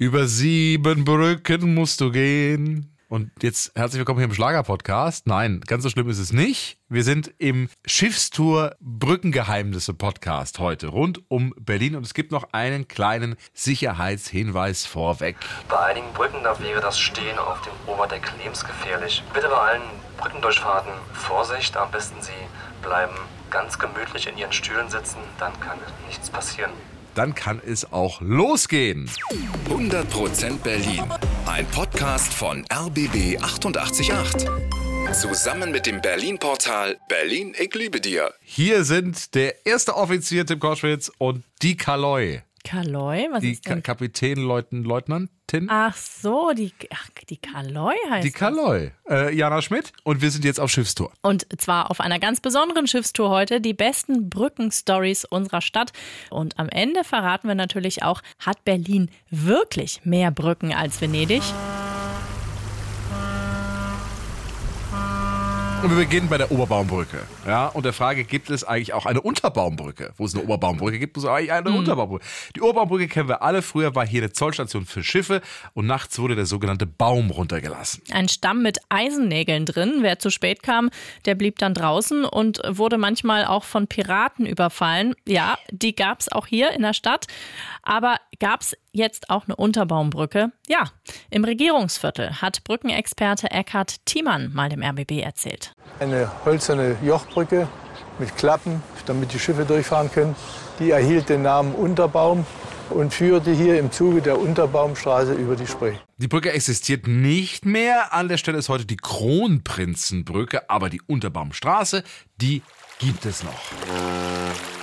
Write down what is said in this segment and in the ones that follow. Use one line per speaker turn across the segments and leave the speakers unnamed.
Über sieben Brücken musst du gehen. Und jetzt herzlich willkommen hier im Schlager-Podcast. Nein, ganz so schlimm ist es nicht. Wir sind im Schiffstour Brückengeheimnisse Podcast heute rund um Berlin und es gibt noch einen kleinen Sicherheitshinweis vorweg.
Bei einigen Brücken da wäre das Stehen auf dem Oberdeck lebensgefährlich. Bitte bei allen Brückendurchfahrten Vorsicht, am besten Sie bleiben ganz gemütlich in Ihren Stühlen sitzen, dann kann nichts passieren.
Dann kann es auch losgehen.
100% Berlin. Ein Podcast von RBB 888. Zusammen mit dem Berlin-Portal Berlin, ich liebe dir.
Hier sind der erste Offizier Tim Koschwitz und die Kaloi.
Kaloi? Was
Die
ist denn?
Ka Kapitän, Leutn Leutnantin.
Ach so, die, ach, die Kaloi heißt
die Kaloi. Äh, Jana Schmidt. Und wir sind jetzt auf Schiffstour.
Und zwar auf einer ganz besonderen Schiffstour heute, die besten Brückenstories unserer Stadt. Und am Ende verraten wir natürlich auch, hat Berlin wirklich mehr Brücken als Venedig?
Und wir beginnen bei der Oberbaumbrücke. Ja, und der Frage, gibt es eigentlich auch eine Unterbaumbrücke? Wo es eine Oberbaumbrücke gibt, muss es eigentlich eine Unterbaumbrücke. Die Oberbaumbrücke kennen wir alle. Früher war hier eine Zollstation für Schiffe und nachts wurde der sogenannte Baum runtergelassen.
Ein Stamm mit Eisennägeln drin. Wer zu spät kam, der blieb dann draußen und wurde manchmal auch von Piraten überfallen. Ja, die gab es auch hier in der Stadt. Aber gab es jetzt auch eine Unterbaumbrücke? Ja, im Regierungsviertel hat Brückenexperte Eckhard Thiemann mal dem RBB erzählt.
Eine hölzerne Jochbrücke mit Klappen, damit die Schiffe durchfahren können. Die erhielt den Namen Unterbaum und führte hier im Zuge der Unterbaumstraße über die Spree.
Die Brücke existiert nicht mehr. An der Stelle ist heute die Kronprinzenbrücke, aber die Unterbaumstraße, die gibt es noch.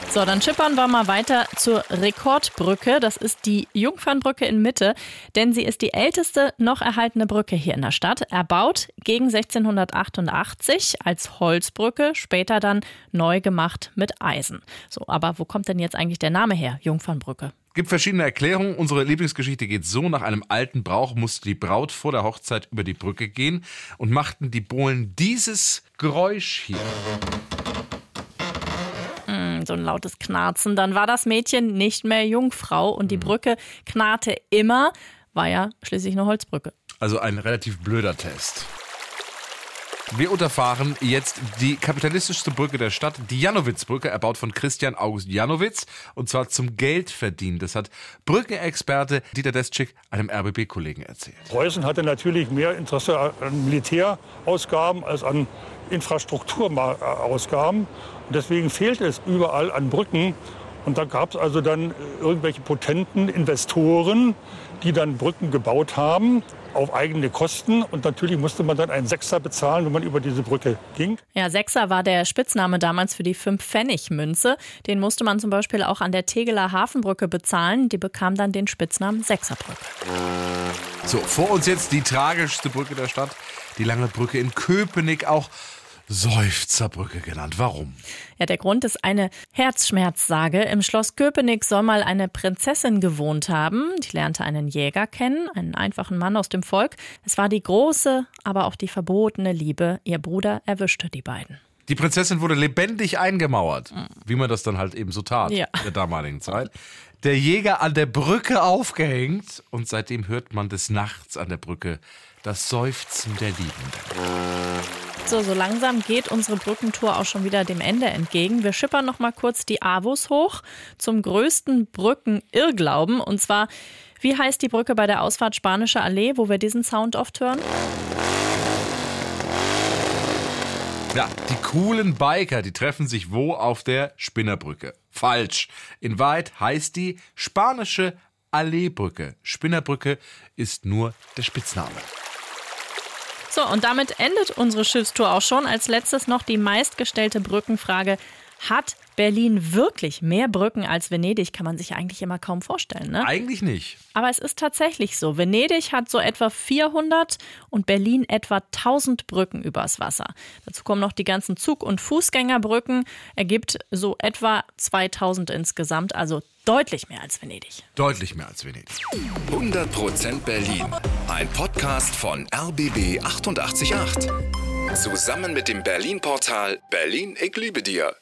So, dann schippern wir mal weiter zur Rekordbrücke. Das ist die Jungfernbrücke in Mitte, denn sie ist die älteste noch erhaltene Brücke hier in der Stadt. Erbaut gegen 1688 als Holzbrücke, später dann neu gemacht mit Eisen. So, aber wo kommt denn jetzt eigentlich der Name her, Jungfernbrücke?
Gibt verschiedene Erklärungen. Unsere Lieblingsgeschichte geht so: Nach einem alten Brauch musste die Braut vor der Hochzeit über die Brücke gehen und machten die Bohlen dieses Geräusch hier.
So ein lautes Knarzen. Dann war das Mädchen nicht mehr Jungfrau und die Brücke knarrte immer, war ja schließlich eine Holzbrücke.
Also ein relativ blöder Test. Wir unterfahren jetzt die kapitalistischste Brücke der Stadt, die Janowitzbrücke, erbaut von Christian August Janowitz, und zwar zum Geldverdienen. Das hat Brückenexperte Dieter Deschik einem RBB-Kollegen erzählt.
Preußen hatte natürlich mehr Interesse an Militärausgaben als an Infrastrukturausgaben. Und deswegen fehlt es überall an Brücken. Und da gab es also dann irgendwelche potenten Investoren, die dann Brücken gebaut haben auf eigene Kosten. Und natürlich musste man dann einen Sechser bezahlen, wenn man über diese Brücke ging.
Ja, Sechser war der Spitzname damals für die 5-Pfennig-Münze. Den musste man zum Beispiel auch an der Tegeler Hafenbrücke bezahlen. Die bekam dann den Spitznamen Sechserbrücke.
So, vor uns jetzt die tragischste Brücke der Stadt, die lange Brücke in Köpenick, auch Seufzerbrücke genannt. Warum?
Ja, der Grund ist eine Herzschmerzsage. Im Schloss Köpenick soll mal eine Prinzessin gewohnt haben. Die lernte einen Jäger kennen, einen einfachen Mann aus dem Volk. Es war die große, aber auch die verbotene Liebe. Ihr Bruder erwischte die beiden.
Die Prinzessin wurde lebendig eingemauert, wie man das dann halt eben so tat
Ja.
in der damaligen Zeit. Der Jäger an der Brücke aufgehängt und seitdem hört man des Nachts an der Brücke das Seufzen der Liebenden.
So, so langsam geht unsere Brückentour auch schon wieder dem Ende entgegen. Wir schippern noch mal kurz die Avus hoch zum größten Brückenirrglauben. Und zwar, wie heißt die Brücke bei der Ausfahrt Spanische Allee, wo wir diesen Sound oft hören?
Ja, die coolen Biker, die treffen sich wo auf der Spinnerbrücke? Falsch. In Wahrheit heißt die spanische Alleebrücke. Spinnerbrücke ist nur der Spitzname.
So, und damit endet unsere Schiffstour auch schon. Als letztes noch die meistgestellte Brückenfrage. Hat Berlin wirklich mehr Brücken als Venedig? Kann man sich ja eigentlich immer kaum vorstellen, ne?
Eigentlich nicht.
Aber es ist tatsächlich so. Venedig hat so etwa 400 und Berlin etwa 1000 Brücken übers Wasser. Dazu kommen noch die ganzen Zug- und Fußgängerbrücken. Ergibt so etwa 2000 insgesamt, also deutlich mehr als Venedig.
Deutlich mehr als Venedig.
100% Berlin. Ein Podcast von RBB 888. Zusammen mit dem Berlin-Portal Berlin, ich liebe dir.